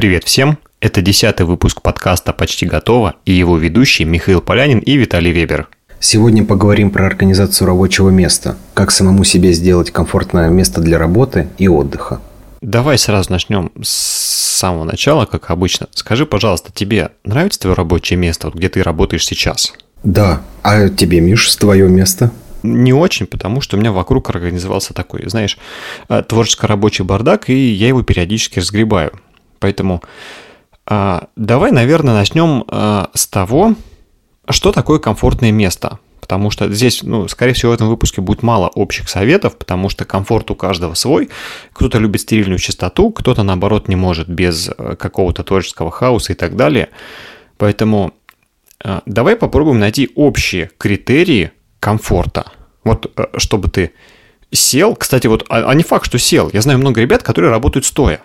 Привет всем! Это десятый выпуск подкаста «Почти готово» и его ведущие Михаил Полянин и Виталий Вебер. Сегодня поговорим про организацию рабочего места, как самому себе сделать комфортное место для работы и отдыха. Давай сразу начнем с самого начала, как обычно. Скажи, пожалуйста, тебе нравится твое рабочее место, вот где ты работаешь сейчас? Да. А тебе, Миш, твое место? Не очень, потому что у меня вокруг организовался такой, знаешь, э, творческо-рабочий бардак, и я его периодически разгребаю. Поэтому а, давай, наверное, начнем а, с того, что такое комфортное место. Потому что здесь, ну, скорее всего, в этом выпуске будет мало общих советов, потому что комфорт у каждого свой. Кто-то любит стерильную чистоту, кто-то, наоборот, не может без э, какого-то творческого хаоса и так далее. Поэтому а, давай попробуем найти общие критерии комфорта. Вот э, чтобы ты сел, кстати, вот, а, а не факт, что сел. Я знаю много ребят, которые работают стоя.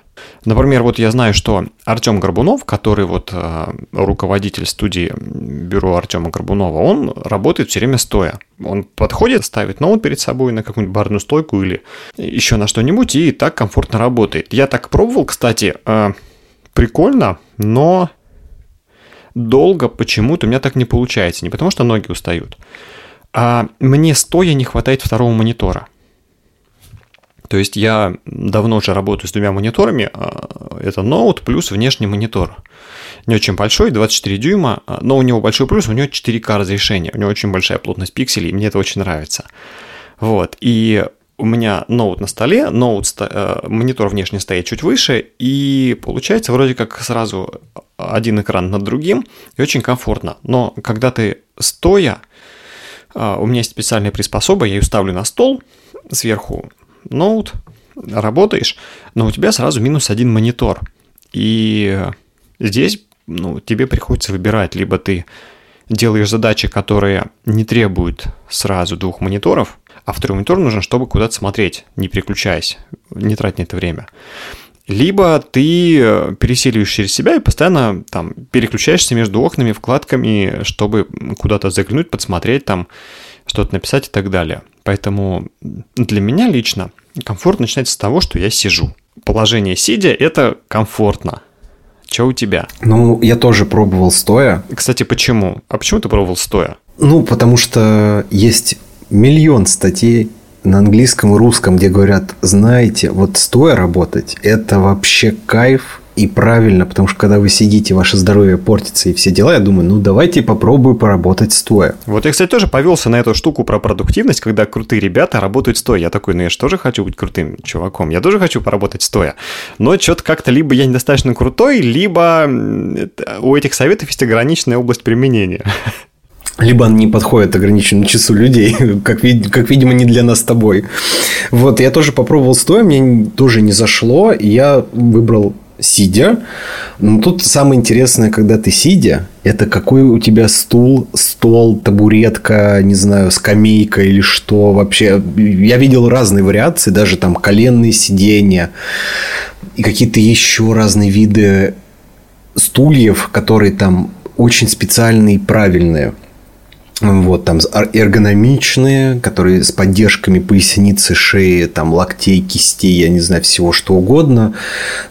Например, вот я знаю, что Артем Горбунов, который вот э, руководитель студии бюро Артема Горбунова, он работает все время стоя. Он подходит, ставит ноут перед собой на какую-нибудь барную стойку или еще на что-нибудь и так комфортно работает. Я так пробовал, кстати, э, прикольно, но долго почему-то у меня так не получается. Не потому что ноги устают, а мне стоя не хватает второго монитора. То есть я давно уже работаю с двумя мониторами. А, это ноут плюс внешний монитор. Не очень большой, 24 дюйма, а, но у него большой плюс, у него 4К разрешение. У него очень большая плотность пикселей, мне это очень нравится. Вот, и у меня ноут на столе, ноут, э, монитор внешне стоит чуть выше, и получается вроде как сразу один экран над другим, и очень комфортно. Но когда ты стоя, а, у меня есть специальная приспособа, я ее ставлю на стол сверху, ноут, работаешь, но у тебя сразу минус один монитор. И здесь ну, тебе приходится выбирать, либо ты делаешь задачи, которые не требуют сразу двух мониторов, а второй монитор нужен, чтобы куда-то смотреть, не переключаясь, не на это время. Либо ты переселиваешь через себя и постоянно там переключаешься между окнами, вкладками, чтобы куда-то заглянуть, подсмотреть там, что-то написать и так далее. Поэтому для меня лично комфорт начинается с того, что я сижу. Положение сидя – это комфортно. Что у тебя? Ну, я тоже пробовал стоя. Кстати, почему? А почему ты пробовал стоя? Ну, потому что есть миллион статей на английском и русском, где говорят, знаете, вот стоя работать – это вообще кайф, и правильно, потому что когда вы сидите, ваше здоровье портится и все дела, я думаю, ну давайте попробую поработать стоя. Вот я, кстати, тоже повелся на эту штуку про продуктивность, когда крутые ребята работают стоя. Я такой, ну я же тоже хочу быть крутым чуваком, я тоже хочу поработать стоя. Но что-то как-то либо я недостаточно крутой, либо у этих советов есть ограниченная область применения. либо он не подходит ограниченному числу людей, как, как, видимо, не для нас с тобой. Вот, я тоже попробовал стоя, мне тоже не зашло, и я выбрал сидя. Но тут самое интересное, когда ты сидя, это какой у тебя стул, стол, табуретка, не знаю, скамейка или что вообще. Я видел разные вариации, даже там коленные сиденья и какие-то еще разные виды стульев, которые там очень специальные и правильные. Вот, там эргономичные, которые с поддержками поясницы, шеи, там, локтей, кистей, я не знаю, всего что угодно.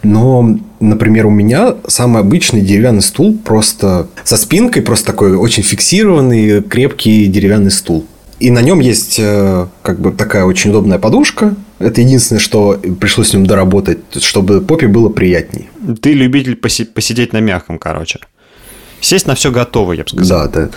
Но, например, у меня самый обычный деревянный стул, просто со спинкой, просто такой очень фиксированный, крепкий деревянный стул. И на нем есть э, как бы такая очень удобная подушка. Это единственное, что пришлось с ним доработать, чтобы попе было приятней. Ты любитель поси- посидеть на мягком, короче. Сесть на все готово, я бы сказал. Да, да.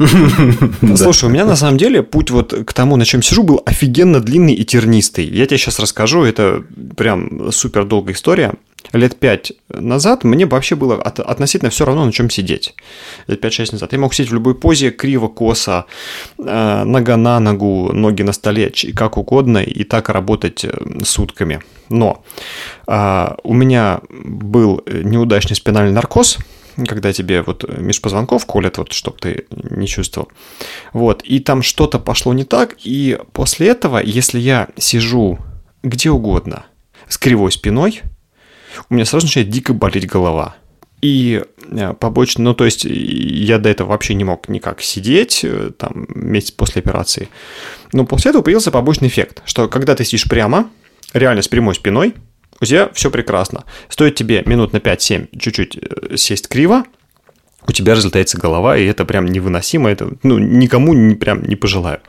Слушай, у меня на самом деле путь вот к тому, на чем сижу, был офигенно длинный и тернистый. Я тебе сейчас расскажу, это прям супер долгая история. Лет пять назад мне вообще было относительно все равно, на чем сидеть. Лет 5-6 назад. Я мог сидеть в любой позе, криво, косо, э, нога на ногу, ноги на столе, как угодно, и так работать э, сутками. Но а, у меня был неудачный спинальный наркоз – когда тебе вот межпозвонков колят, вот, чтобы ты не чувствовал. Вот, и там что-то пошло не так, и после этого, если я сижу где угодно с кривой спиной, у меня сразу начинает дико болеть голова. И э, побочно, ну то есть я до этого вообще не мог никак сидеть, э, там, месяц после операции. Но после этого появился побочный эффект, что когда ты сидишь прямо, реально с прямой спиной, у тебя все прекрасно. Стоит тебе минут на 5-7 чуть-чуть э, сесть криво, у тебя разлетается голова, и это прям невыносимо, это ну, никому не, прям не пожелаю.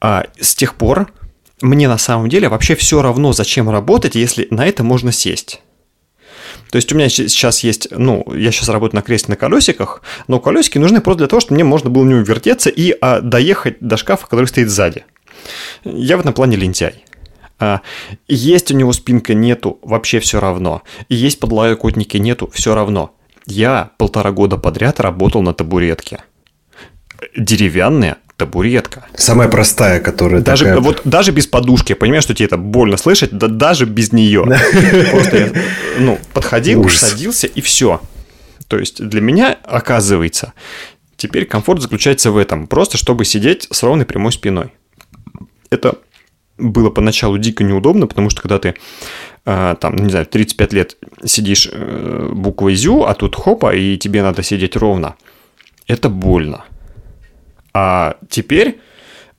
А с тех пор мне на самом деле вообще все равно, зачем работать, если на это можно сесть. То есть у меня сейчас есть, ну, я сейчас работаю на кресле на колесиках, но колесики нужны просто для того, чтобы мне можно было в него вертеться и а, доехать до шкафа, который стоит сзади. Я в этом плане лентяй. А, есть у него спинка, нету, вообще все равно. Есть подлокотники, нету, все равно. Я полтора года подряд работал на табуретке. Деревянная табуретка. Самая простая, которая даже, такая... Вот, даже без подушки, я понимаю, что тебе это больно слышать, да даже без нее. Просто я ну, подходил, Ужас. садился и все. То есть для меня, оказывается, теперь комфорт заключается в этом. Просто чтобы сидеть с ровной прямой спиной. Это было поначалу дико неудобно, потому что когда ты э, там, не знаю, 35 лет сидишь э, буквой ЗЮ, а тут хопа, и тебе надо сидеть ровно, это больно. А теперь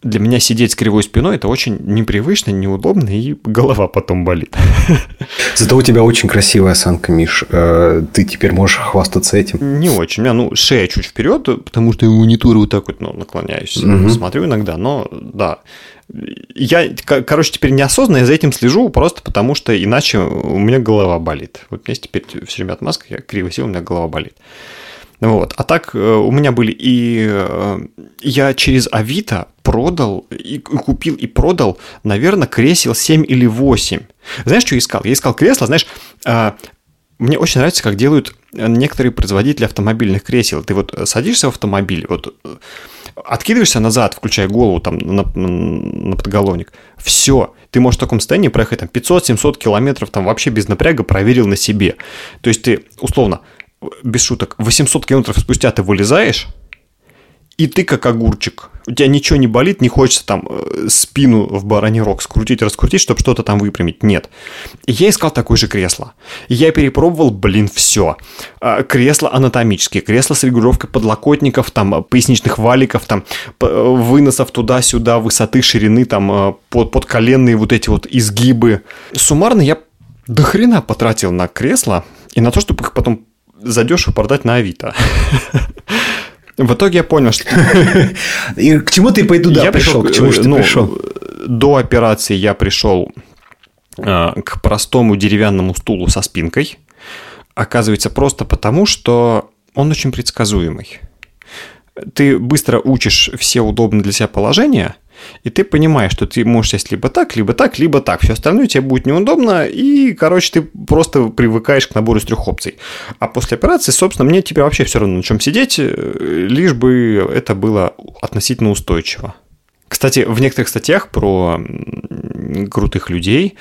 для меня сидеть с кривой спиной это очень непривычно, неудобно, и голова потом болит. Зато у тебя очень красивая осанка, Миш. Э, ты теперь можешь хвастаться этим. Не очень. У меня, ну, шея чуть вперед, потому что я монитор вот так вот ну, наклоняюсь, угу. смотрю иногда, но да. Я, короче, теперь неосознанно за этим слежу, просто потому что иначе у меня голова болит. Вот у меня теперь все время отмазка, я криво сел, у меня голова болит. Вот. А так э, у меня были и э, я через Авито продал и купил и продал, наверное, кресел 7 или 8. Знаешь, что я искал? Я искал кресло, знаешь, э, мне очень нравится, как делают некоторые производители автомобильных кресел. Ты вот садишься в автомобиль, вот откидываешься назад, включая голову там на, на подголовник, все, ты можешь в таком состоянии проехать там 500-700 километров там вообще без напряга проверил на себе. То есть ты условно без шуток, 800 километров спустя ты вылезаешь, и ты как огурчик. У тебя ничего не болит, не хочется там э, спину в бараний рог скрутить, раскрутить, чтобы что-то там выпрямить. Нет. Я искал такое же кресло. я перепробовал, блин, все. А, кресло анатомические, кресло с регулировкой подлокотников, там, поясничных валиков, там, выносов туда-сюда, высоты, ширины, там, э, под, подколенные вот эти вот изгибы. Суммарно я до хрена потратил на кресло и на то, чтобы их потом задешево продать на Авито. В итоге я понял, что... И к чему ты пойду да я пришел? К чему ты ну, пришел? До операции я пришел э, к простому деревянному стулу со спинкой. Оказывается, просто потому, что он очень предсказуемый. Ты быстро учишь все удобные для себя положения – и ты понимаешь, что ты можешь сесть либо так, либо так, либо так. Все остальное тебе будет неудобно, и, короче, ты просто привыкаешь к набору из трех опций. А после операции, собственно, мне теперь вообще все равно на чем сидеть, э, лишь бы это было относительно устойчиво. Кстати, в некоторых статьях про крутых людей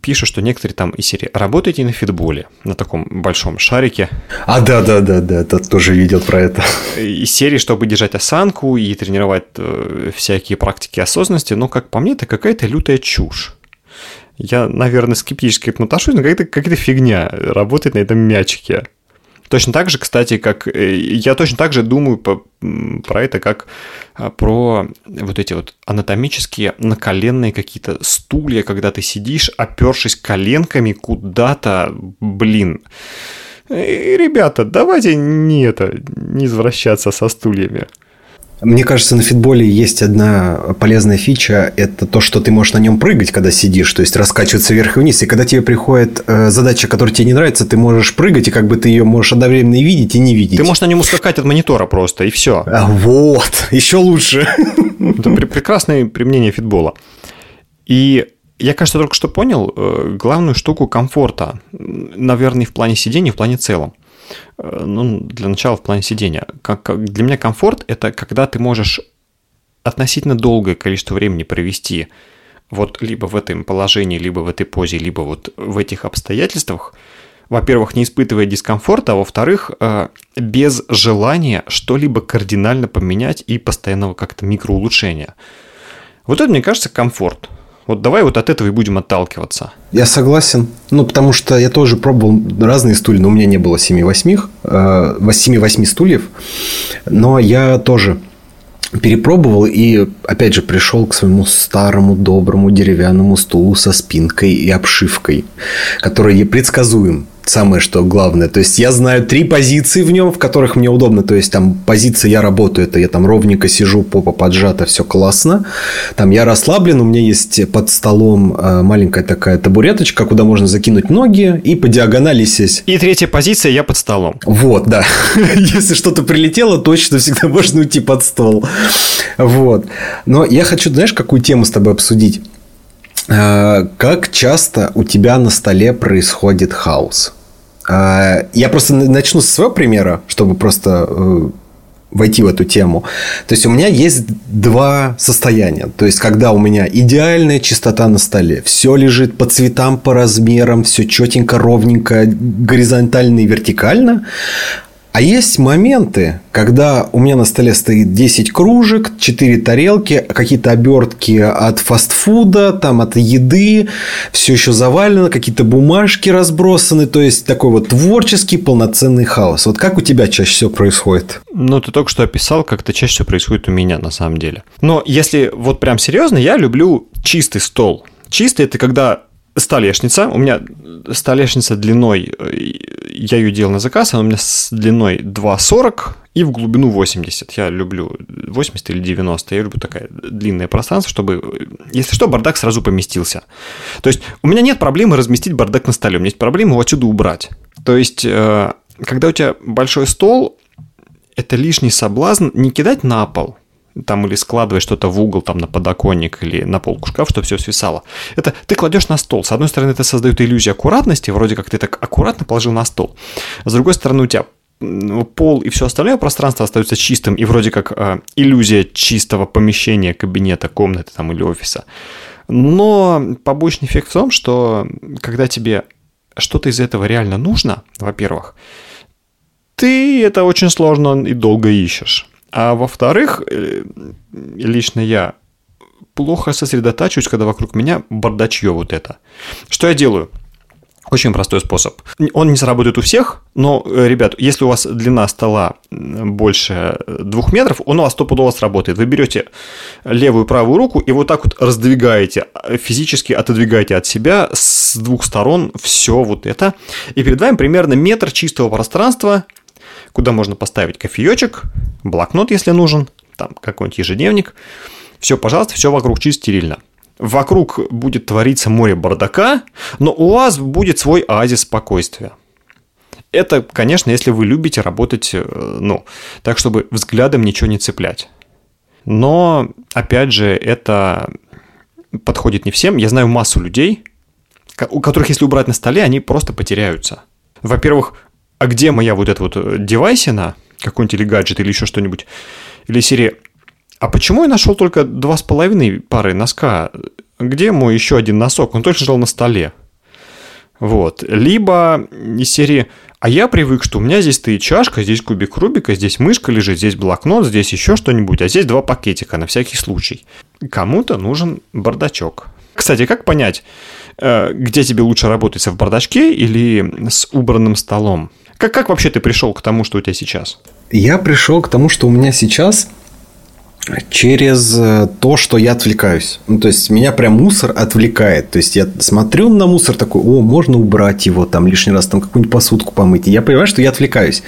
пишут, что некоторые там из серии работаете на фитболе, на таком большом шарике. А, да, да, да, да, это тоже видел про это. Из серии, чтобы держать осанку и тренировать э, всякие практики осознанности, но, как по мне, это какая-то лютая чушь. Я, наверное, скептически к этому отношусь, но какая-то какая фигня работать на этом мячике. Точно так же, кстати, как э, я точно так же думаю по, про это, как а, про вот эти вот анатомические наколенные какие-то стулья, когда ты сидишь, опершись коленками куда-то, блин. И, ребята, давайте не это, не извращаться со стульями. Мне кажется, на фитболе есть одна полезная фича. Это то, что ты можешь на нем прыгать, когда сидишь. То есть, раскачиваться вверх и вниз. И когда тебе приходит э, задача, которая тебе не нравится, ты можешь прыгать, и как бы ты ее можешь одновременно и видеть, и не видеть. Ты можешь на нем ускакать от монитора просто, и все. А, вот, еще лучше. Это прекрасное применение фитбола. И я, кажется, только что понял э, главную штуку комфорта. Наверное, в плане сидения, в плане целом. Э, ну, для начала в плане сидения. Как, для меня комфорт – это когда ты можешь относительно долгое количество времени провести вот либо в этом положении, либо в этой позе, либо вот в этих обстоятельствах, во-первых, не испытывая дискомфорта, а во-вторых, э, без желания что-либо кардинально поменять и постоянного как-то микроулучшения. Вот это, мне кажется, комфорт – вот давай вот от этого и будем отталкиваться. Я согласен. Ну, потому что я тоже пробовал разные стулья, но у меня не было 7-8, 7-8 стульев. Но я тоже перепробовал и, опять же, пришел к своему старому доброму деревянному стулу со спинкой и обшивкой, который предсказуем самое что главное. То есть я знаю три позиции в нем, в которых мне удобно. То есть там позиция я работаю, это я там ровненько сижу, попа поджата, все классно. Там я расслаблен, у меня есть под столом э, маленькая такая табуреточка, куда можно закинуть ноги и по диагонали сесть. И третья позиция я под столом. Вот, да. Если что-то прилетело, точно всегда можно уйти под стол. Вот. Но я хочу, знаешь, какую тему с тобой обсудить? Э, как часто у тебя на столе происходит хаос? Э, я просто начну со своего примера, чтобы просто э, войти в эту тему. То есть у меня есть два состояния. То есть когда у меня идеальная чистота на столе, все лежит по цветам, по размерам, все четенько, ровненько, горизонтально и вертикально. А есть моменты, когда у меня на столе стоит 10 кружек, 4 тарелки, какие-то обертки от фастфуда, там от еды, все еще завалено, какие-то бумажки разбросаны, то есть такой вот творческий полноценный хаос. Вот как у тебя чаще всего происходит? Ну, ты только что описал, как это чаще всего происходит у меня на самом деле. Но если вот прям серьезно, я люблю чистый стол. Чистый – это когда столешница. У меня столешница длиной, э, я ее делал на заказ, она у меня с длиной 2,40 и в глубину 80. Я люблю 80 или 90. Я люблю такое длинное пространство, чтобы, если что, бардак сразу поместился. То есть у меня нет проблемы разместить бардак на столе, у меня есть проблема его отсюда убрать. То есть, э, когда у тебя большой стол, это лишний соблазн не кидать на пол – там или складывать что-то в угол, там на подоконник или на полку шкаф, чтобы все свисало. Это ты кладешь на стол. С одной стороны, это создает иллюзию аккуратности, вроде как ты так аккуратно положил на стол. С другой стороны, у тебя пол и все остальное пространство остается чистым, и вроде как э, иллюзия чистого помещения, кабинета, комнаты там или офиса. Но побочный эффект в том, что когда тебе что-то из этого реально нужно, во-первых, ты это очень сложно и долго ищешь. А во-вторых, э, лично я плохо сосредотачиваюсь, когда вокруг меня бардачье вот это. Что я делаю? Очень простой способ. Он не сработает у всех, но, э, ребят, если у вас длина стола больше двух метров, он у вас стопудово сработает. Вы берете левую и правую руку и вот так вот раздвигаете, физически отодвигаете от себя с двух сторон все вот это. И перед вами примерно метр чистого пространства, куда можно поставить кофеечек, блокнот, если нужен, там какой-нибудь ежедневник. Все, пожалуйста, все вокруг чисто стерильно. Вокруг будет твориться море бардака, но у вас будет свой оазис спокойствия. Это, конечно, если вы любите работать, э, ну, так, чтобы взглядом ничего не цеплять. Но, опять же, это подходит не всем. Я знаю массу людей, у которых, если убрать на столе, они просто потеряются. Во-первых, а где моя вот эта вот э, девайсина, какой-нибудь или гаджет, или еще что-нибудь, или серия, а почему я нашел только два с половиной пары носка? Где мой еще один носок? Он точно лежал на столе. Вот. Либо из серии «А я привык, что у меня здесь стоит чашка, здесь кубик Рубика, здесь мышка лежит, здесь блокнот, здесь еще что-нибудь, а здесь два пакетика на всякий случай». Кому-то нужен бардачок. Кстати, как понять, э, где тебе лучше работать, в бардачке или с убранным столом? Как, как вообще ты пришел к тому, что у тебя сейчас? Я пришел к тому, что у меня сейчас через э, то, что я отвлекаюсь. Ну, то есть, меня прям мусор отвлекает. То есть, я смотрю на мусор такой, о, можно убрать его там лишний раз, там какую-нибудь посудку помыть. И я понимаю, что я отвлекаюсь.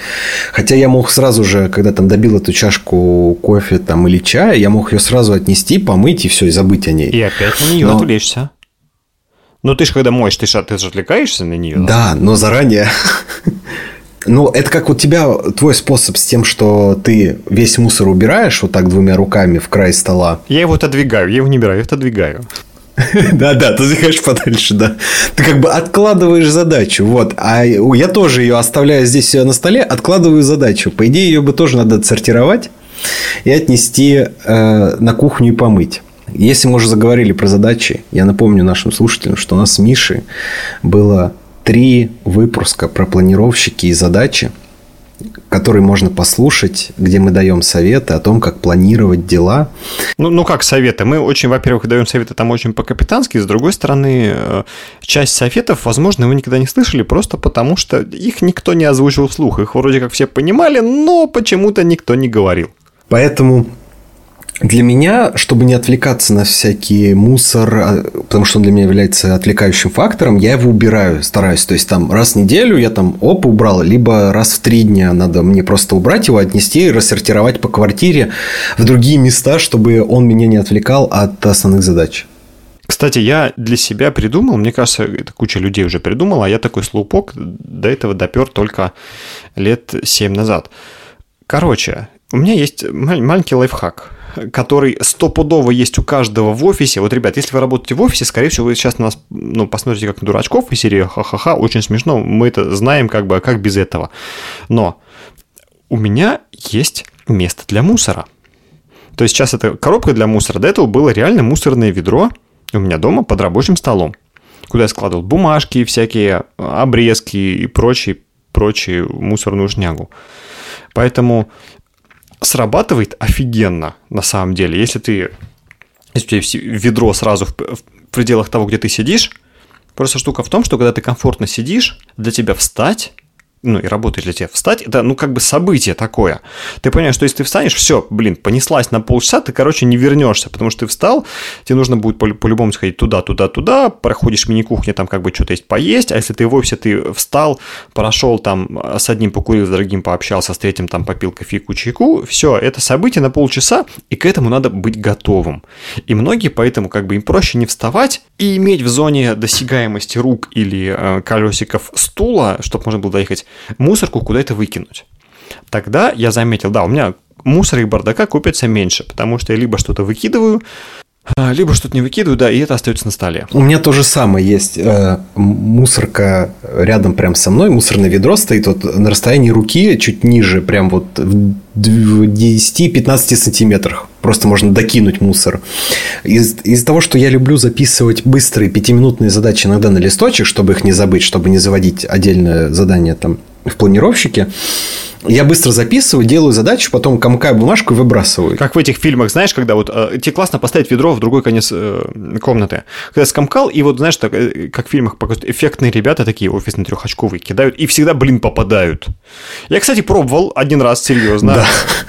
Хотя я мог сразу же, когда там добил эту чашку кофе там или чая, я мог ее сразу отнести, помыть и все, и забыть о ней. И опять на нее Но... отвлечься. Ну, ты же когда моешь, ты же, ты же отвлекаешься на нее. Да, но заранее. Ну, это как у тебя твой способ с тем, что ты весь мусор убираешь вот так двумя руками в край стола. Я его отодвигаю, я его не убираю, я отодвигаю. Да-да, ты двигаешь подальше, да. Ты как бы откладываешь задачу, вот. А я тоже ее оставляю здесь на столе, откладываю задачу. По идее, ее бы тоже надо отсортировать и отнести э, на кухню и помыть. Если мы уже заговорили про задачи, я напомню нашим слушателям, что у нас с Мишей было три выпуска про планировщики и задачи, которые можно послушать, где мы даем советы о том, как планировать дела. Ну, ну как советы? Мы очень, во-первых, даем советы там очень по-капитански, с другой стороны, э, часть советов, возможно, вы никогда не слышали, просто потому что их никто не озвучил вслух. Их вроде как все понимали, но почему-то никто не говорил. Поэтому Для меня, чтобы не отвлекаться на всякий мусор, а, потому что он для меня является отвлекающим фактором, я его убираю, стараюсь. То есть, там раз в неделю я там оп, убрал, либо раз в три дня надо мне просто убрать его, отнести и рассортировать по квартире в другие места, чтобы он меня не отвлекал от основных задач. Кстати, я для себя придумал, мне кажется, это куча людей уже придумала, а я такой слоупок до этого допер только лет 7 назад. Короче, у меня есть маленький лайфхак который стопудово есть у каждого в офисе. Вот, ребят, если вы работаете в офисе, скорее всего, вы сейчас на нас ну, посмотрите как на дурачков и серии ха-ха-ха, очень смешно, мы это знаем как бы, а как без этого. Но у меня есть место для мусора. То есть сейчас это коробка для мусора, до этого было реально мусорное ведро у меня дома под рабочим столом, куда я складывал бумажки, всякие обрезки и прочие, прочие мусорную шнягу. Поэтому срабатывает офигенно, на самом деле. Если ты, если у тебя ведро сразу в, в пределах того, где ты сидишь, просто штука в том, что когда ты комфортно сидишь, для тебя встать ну, и работает для тебя. Встать, это, ну, как бы событие такое. Ты понимаешь, что если ты встанешь, все, блин, понеслась на полчаса, ты, короче, не вернешься, потому что ты встал, тебе нужно будет по-любому сходить туда, туда, туда, проходишь мини-кухню, там как бы что-то есть поесть, а если ты в офисе, ты встал, прошел там, с одним покурил, с другим пообщался, с третьим там попил кофейку, чайку, все, это событие на полчаса, и к этому надо быть готовым. И многие поэтому как бы им проще не вставать и иметь в зоне досягаемости рук или э, колесиков стула, чтобы можно было доехать мусорку куда-то выкинуть. Тогда я заметил, да, у меня мусора и бардака купится меньше, потому что я либо что-то выкидываю, либо что-то не выкидываю, да, и это остается на столе. У меня то же самое есть. Э, мусорка рядом прям со мной, мусорное ведро стоит вот на расстоянии руки, чуть ниже, прям вот в 10-15 сантиметрах. Просто можно докинуть мусор. Из- из-за того, что я люблю записывать быстрые пятиминутные задачи иногда на листочек, чтобы их не забыть, чтобы не заводить отдельное задание там в планировщике, я быстро записываю, делаю задачу, потом комкаю бумажку и выбрасываю. Как в этих фильмах, знаешь, когда вот э, тебе классно поставить ведро в другой конец э, комнаты. Когда скомкал, и вот, знаешь, так, э, как в фильмах показывают, эффектные ребята такие офисные трехочковые кидают, и всегда, блин, попадают. Я, кстати, пробовал один раз, серьезно, да.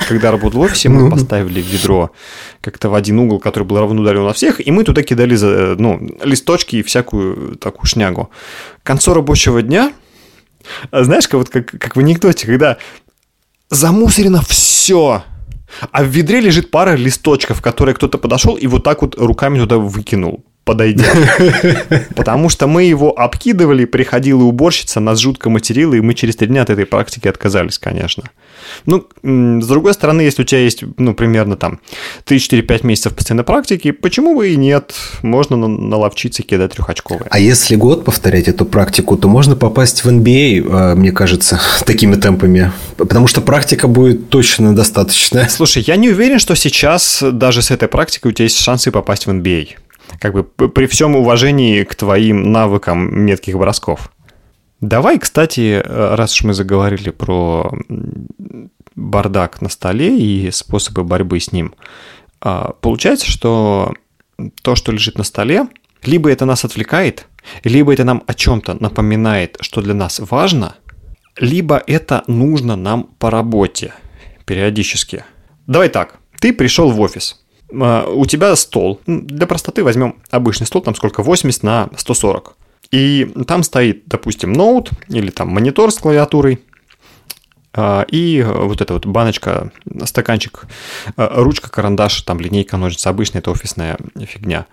когда работал в офисе, мы поставили ведро как-то в один угол, который был равноударен на всех, и мы туда кидали э, ну, листочки и всякую такую шнягу. К концу рабочего дня знаешь, как, вот, как, как в анекдоте, когда замусорено все, а в ведре лежит пара листочков, которые кто-то подошел и вот так вот руками туда выкинул подойдя. Потому что мы его обкидывали, приходила уборщица, нас жутко материла, и мы через три дня от этой практики отказались, конечно. Ну, с другой стороны, если у тебя есть, ну, примерно там 3-4-5 месяцев постоянной практики, почему бы и нет? Можно наловчиться кидать трехочковые. А если год повторять эту практику, то можно попасть в NBA, а, мне кажется, такими темпами. Потому что практика будет точно достаточная. Слушай, я не уверен, что сейчас даже с этой практикой у тебя есть шансы попасть в NBA как бы при всем уважении к твоим навыкам метких бросков. Давай, кстати, раз уж мы заговорили про бардак на столе и способы борьбы с ним, а, получается, что то, что лежит на столе, либо это нас отвлекает, либо это нам о чем-то напоминает, что для нас важно, либо это нужно нам по работе периодически. Давай так, ты пришел в офис, у тебя стол. Для простоты возьмем обычный стол, там сколько? 80 на 140. И там стоит, допустим, ноут или там монитор с клавиатурой, а, и вот эта вот баночка, стаканчик, а, ручка, карандаш, там линейка, ножницы, обычная это офисная фигня.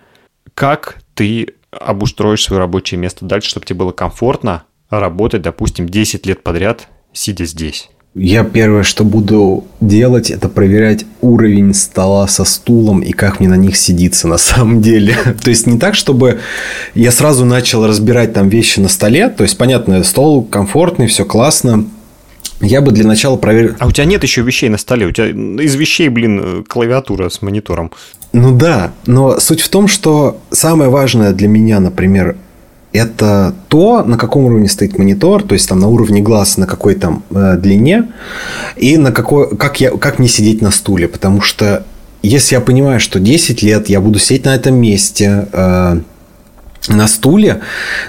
Как ты обустроишь свое рабочее место дальше, чтобы тебе было комфортно работать, допустим, 10 лет подряд, сидя здесь? Я первое, что буду делать, это проверять уровень стола со стулом и как мне на них сидится на самом деле. то есть не так, чтобы я сразу начал разбирать там вещи на столе. То есть, понятно, стол комфортный, все классно. Я бы для начала проверил... А у тебя нет еще вещей на столе? У тебя из вещей, блин, клавиатура с монитором. Ну да, но суть в том, что самое важное для меня, например, это то, на каком уровне стоит монитор, то есть там на уровне глаз, на какой там э, длине, и на какой, как, я, как мне сидеть на стуле. Потому что если я понимаю, что 10 лет я буду сидеть на этом месте, э, на стуле,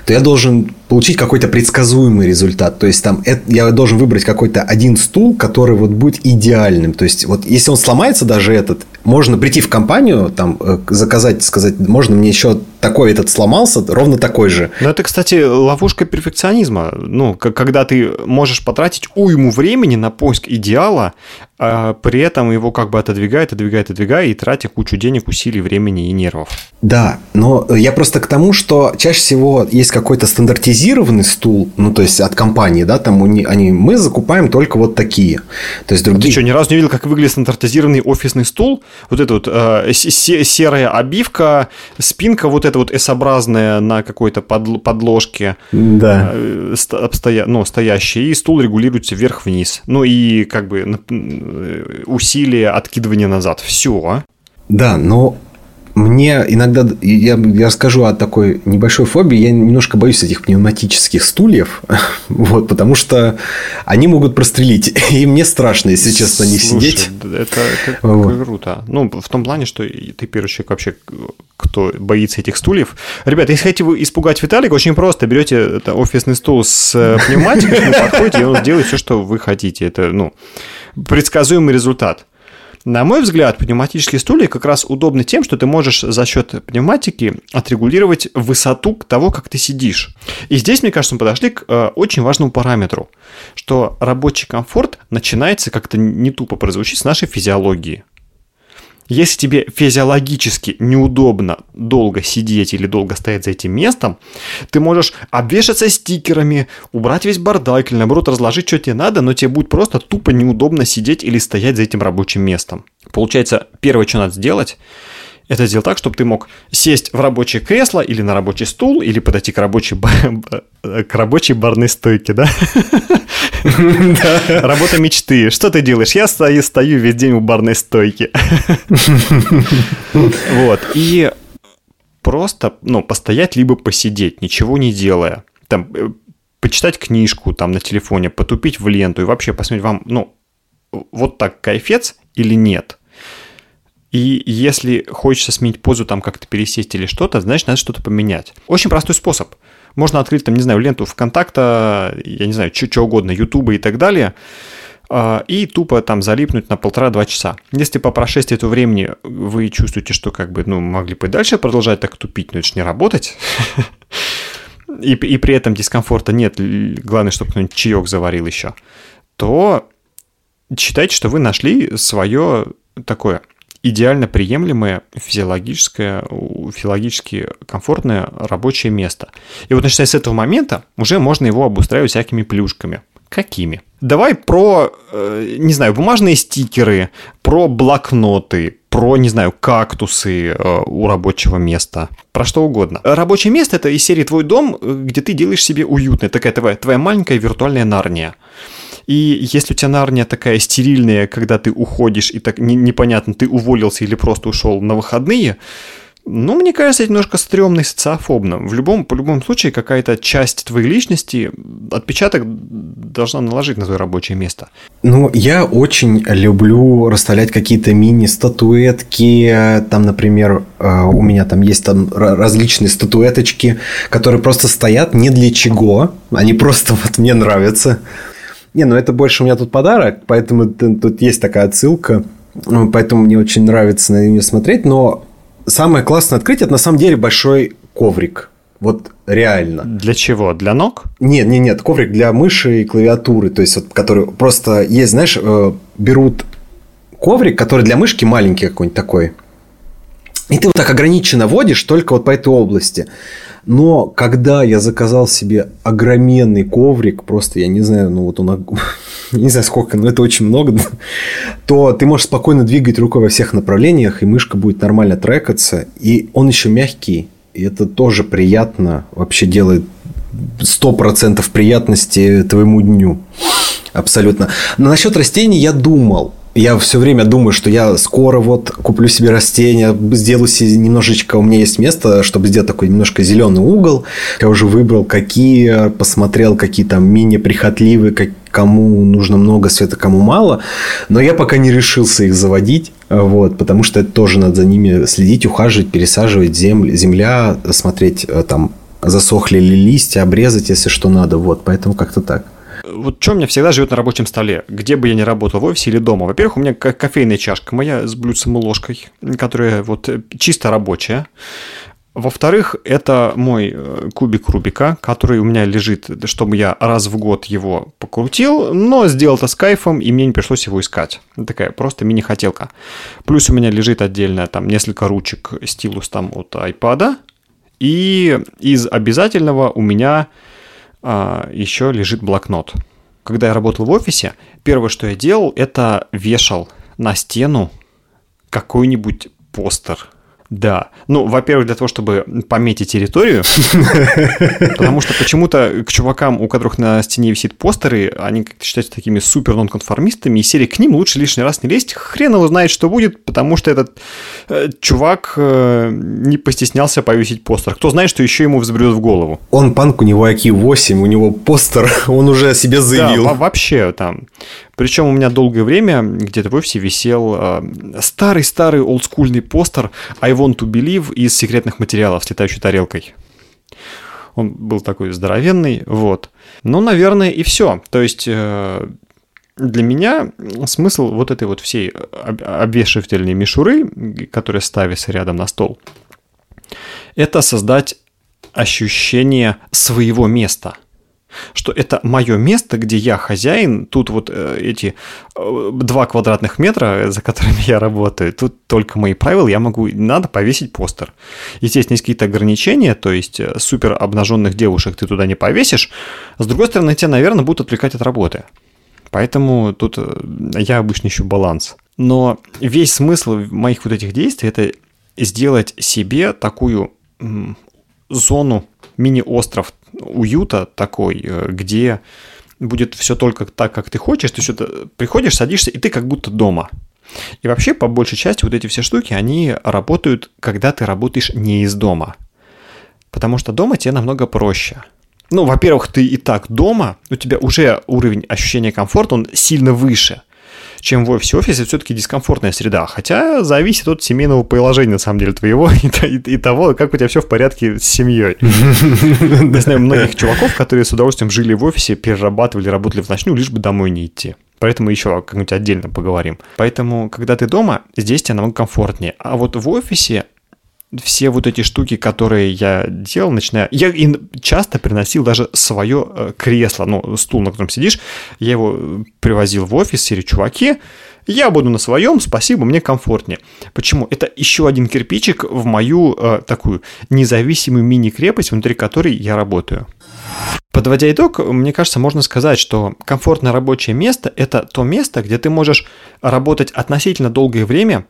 то я должен получить какой-то предсказуемый результат. То есть там это, я должен выбрать какой-то один стул, который вот будет идеальным. То есть вот если он сломается даже этот, можно прийти в компанию, там э, заказать, сказать, можно мне еще такой этот сломался, ровно такой же. Но это, кстати, ловушка перфекционизма. Ну, когда ты можешь потратить уйму времени на поиск идеала, а при этом его как бы отодвигает, отодвигает, отодвигает, и тратя кучу денег, усилий, времени и нервов. Да, но я просто к тому, что чаще всего есть какой-то стандартизированный стул, ну, то есть от компании, да, там они, они мы закупаем только вот такие. То есть другие... А ты что, ни разу не видел, как выглядит стандартизированный офисный стул? Вот это вот э, серая обивка, спинка вот эта вот S-образная на какой-то подложке, да. э, стоя, ну, стоящая, и стул регулируется вверх-вниз. Ну, и как бы Э, усилие откидывания назад. Все. Да, но мне иногда, я, я расскажу о такой небольшой фобии, я немножко боюсь этих пневматических стульев, вот, потому что они могут прострелить, и мне страшно, если честно, не сидеть. Это, это вот. круто. Ну, в том плане, что ты первый человек вообще, кто боится этих стульев. Ребята, если хотите испугать Виталика, очень просто. Берете это офисный стул с э, пневматикой, подходите, и он сделает все, что вы хотите. Это, ну, предсказуемый результат. На мой взгляд, пневматические стулья как раз удобны тем, что ты можешь за счет пневматики отрегулировать высоту того, как ты сидишь. И здесь, мне кажется, мы подошли к э, очень важному параметру, что рабочий комфорт начинается как-то не тупо прозвучить с нашей физиологии. Если тебе физиологически неудобно долго сидеть или долго стоять за этим местом, ты можешь обвешаться стикерами, убрать весь бардак или наоборот разложить, что тебе надо, но тебе будет просто тупо неудобно сидеть или стоять за этим рабочим местом. Получается, первое, что надо сделать, это сделать так, чтобы ты мог сесть в рабочее кресло или на рабочий стул, или подойти к рабочей, к рабочей барной стойке, да? Работа мечты. Что ты делаешь? Я стою, стою весь день у барной стойки. Вот. И просто, ну, постоять либо посидеть, ничего не делая. Там, э, почитать книжку там на телефоне, потупить в ленту и вообще посмотреть вам, ну, вот так кайфец или нет. И если хочется сменить позу, там как-то пересесть или что-то, значит, надо что-то поменять. Очень простой способ. Можно открыть, там, не знаю, ленту ВКонтакта, я не знаю, что угодно, Ютуба и так далее, а, и тупо там залипнуть на полтора-два часа. Если по прошествии этого времени вы чувствуете, что как бы, ну, могли бы дальше продолжать так тупить, но это же не работать, и, и при этом дискомфорта нет, главное, чтобы кто-нибудь чаек заварил еще, то считайте, что вы нашли свое такое идеально приемлемое физиологическое, физиологически комфортное рабочее место. И вот начиная с этого момента уже можно его обустраивать всякими плюшками. Какими? Давай про, э, не знаю, бумажные стикеры, про блокноты, про, не знаю, кактусы э, у рабочего места, про что угодно. Рабочее место это из серии твой дом, э, где ты делаешь себе уютно, такая твоя, твоя маленькая виртуальная нарния. И если у тебя нарния такая стерильная, когда ты уходишь, и так непонятно, ты уволился или просто ушел на выходные, ну, мне кажется, это немножко стрёмно и социофобно. В любом, по любому случае, какая-то часть твоей личности, отпечаток должна наложить на твое рабочее место. Ну, я очень люблю расставлять какие-то мини-статуэтки. Там, например, э, у меня там есть там различные статуэточки, которые просто стоят не для чего. Они просто вот мне нравятся. Не, ну это больше у меня тут подарок, поэтому тут есть такая отсылка. Ну, поэтому мне очень нравится на нее смотреть. Но самое классное открытие это на самом деле большой коврик. Вот реально. Для чего? Для ног? Нет, нет, нет, коврик для мыши и клавиатуры. То есть, вот, который просто есть, знаешь, э, берут коврик, который для мышки маленький какой-нибудь такой. И ты вот так ограниченно водишь только вот по этой области. Но когда я заказал себе огроменный коврик, просто я не знаю, ну вот он, не знаю сколько, но это очень много, то ты можешь спокойно двигать рукой во всех направлениях, и мышка будет нормально трекаться, и он еще мягкий, и это тоже приятно, вообще делает 100% приятности твоему дню. Абсолютно. Но насчет растений я думал я все время думаю, что я скоро вот куплю себе растения, сделаю себе немножечко, у меня есть место, чтобы сделать такой немножко зеленый угол. Я уже выбрал, какие, посмотрел, какие там менее прихотливые, как, кому нужно много света, кому мало. Но я пока не решился их заводить. Вот, потому что это тоже надо за ними следить, ухаживать, пересаживать землю, земля, смотреть э, там, засохли ли листья, обрезать, если что надо. Вот, поэтому как-то так. Вот что у меня всегда живет на рабочем столе, где бы я ни работал, в офисе или дома. Во-первых, у меня кофейная чашка моя с блюдцем и ложкой, которая вот э, чисто рабочая. Во-вторых, это мой э, кубик Рубика, который у меня лежит, чтобы я раз в год его покрутил, но сделал это с кайфом, и мне не пришлось его искать. Такая просто мини-хотелка. Плюс у меня лежит отдельно там несколько ручек, стилус там от iPad. И из обязательного у меня еще лежит блокнот. Когда я работал в офисе, первое, что я делал, это вешал на стену какой-нибудь постер – да. Ну, во-первых, для того, чтобы пометить территорию, потому что почему-то к чувакам, у которых на стене висит постеры, они как-то считаются такими супер нонконформистами, и серии к ним лучше лишний раз не лезть, хрен его знает, что будет, потому что этот э, чувак э, не постеснялся повесить постер. Кто знает, что еще ему взбредет в голову. Он панк, у него IQ 8, у него постер, он уже о себе заявил. Да, вообще там. Причем у меня долгое время где-то в офисе висел э, старый-старый олдскульный постер I want to believe из секретных материалов с летающей тарелкой. Он был такой здоровенный, вот. Ну, наверное, и все. То есть э, для меня смысл вот этой вот всей обвешивательной мишуры, которая ставится рядом на стол, это создать ощущение своего места – что это мое место, где я хозяин, тут вот э, эти э, два квадратных метра, за которыми я работаю, тут только мои правила, я могу, надо повесить постер. Естественно, есть какие-то ограничения, то есть э, супер обнаженных девушек ты туда не повесишь, с другой стороны, тебя, наверное, будут отвлекать от работы. Поэтому тут я обычно ищу баланс. Но весь смысл моих вот этих действий – это сделать себе такую зону, мини-остров уюта такой, э, где будет все только так, как ты хочешь, ты что-то приходишь, садишься, и ты как будто дома. И вообще, по большей части, вот эти все штуки, они работают, когда ты работаешь не из дома. Потому что дома тебе намного проще. Ну, во-первых, ты и так дома, у тебя уже уровень ощущения комфорта, он сильно выше чем в офисе. Офис это все-таки дискомфортная среда, хотя зависит от семейного положения, на самом деле, твоего и, и, и того, как у тебя все в порядке с семьей. Я знаю многих чуваков, которые с удовольствием жили в офисе, перерабатывали, работали в ночную, лишь бы домой не идти. Поэтому еще как-нибудь отдельно поговорим. Поэтому, когда ты дома, здесь тебе намного комфортнее. А вот в офисе все вот эти штуки, которые я делал, начиная... Я часто приносил даже свое э, кресло, ну, стул, на котором сидишь, я его привозил в офис, серии чуваки, я буду на своем, спасибо, мне комфортнее. Почему? Это еще один кирпичик в мою э, такую независимую мини-крепость, внутри которой я работаю. Подводя итог, мне кажется, можно сказать, что комфортное рабочее место – это то место, где ты можешь работать относительно долгое время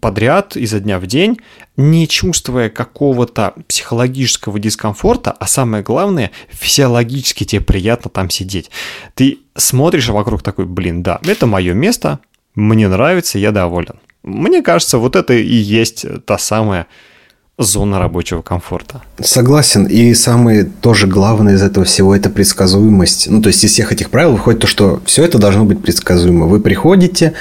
подряд, изо дня в день, не чувствуя какого-то психологического дискомфорта, а самое главное, физиологически тебе приятно там сидеть. Ты смотришь вокруг такой, блин, да, это мое место, мне нравится, я доволен. Мне кажется, вот это и есть та самая зона рабочего комфорта. Согласен. И самое тоже главное из этого всего – это предсказуемость. Ну, то есть, из всех этих правил выходит то, что все это должно быть предсказуемо. Вы приходите,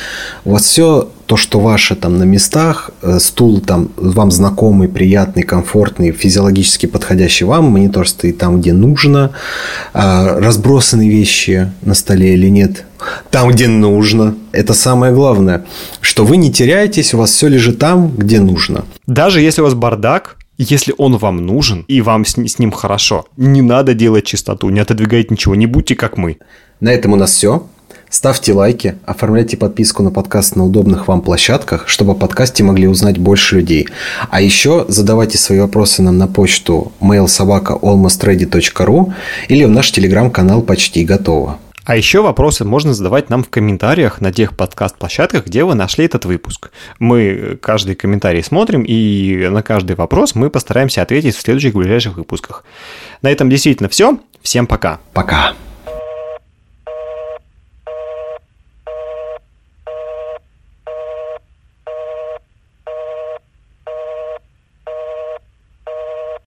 у вас все то, что ваше там на местах, э, стул там вам знакомый, приятный, комфортный, физиологически подходящий вам, монитор стоит там, где нужно, а, разбросаны вещи на столе или нет, там, где нужно. Это самое главное, что вы не теряетесь, у вас все лежит там, где нужно. Даже если у вас бардак, если он вам нужен и вам с, с ним хорошо, не надо делать чистоту, не отодвигать ничего, не будьте как мы. На этом у нас все. Ставьте лайки, оформляйте подписку на подкаст на удобных вам площадках, чтобы о подкасте могли узнать больше людей. А еще задавайте свои вопросы нам на почту mailsobaka.almostready.ru или в наш телеграм-канал «Почти готово». А еще вопросы можно задавать нам в комментариях на тех подкаст-площадках, где вы нашли этот выпуск. Мы каждый комментарий смотрим, и на каждый вопрос мы постараемся ответить в следующих ближайших выпусках. На этом действительно все. Всем пока. Пока.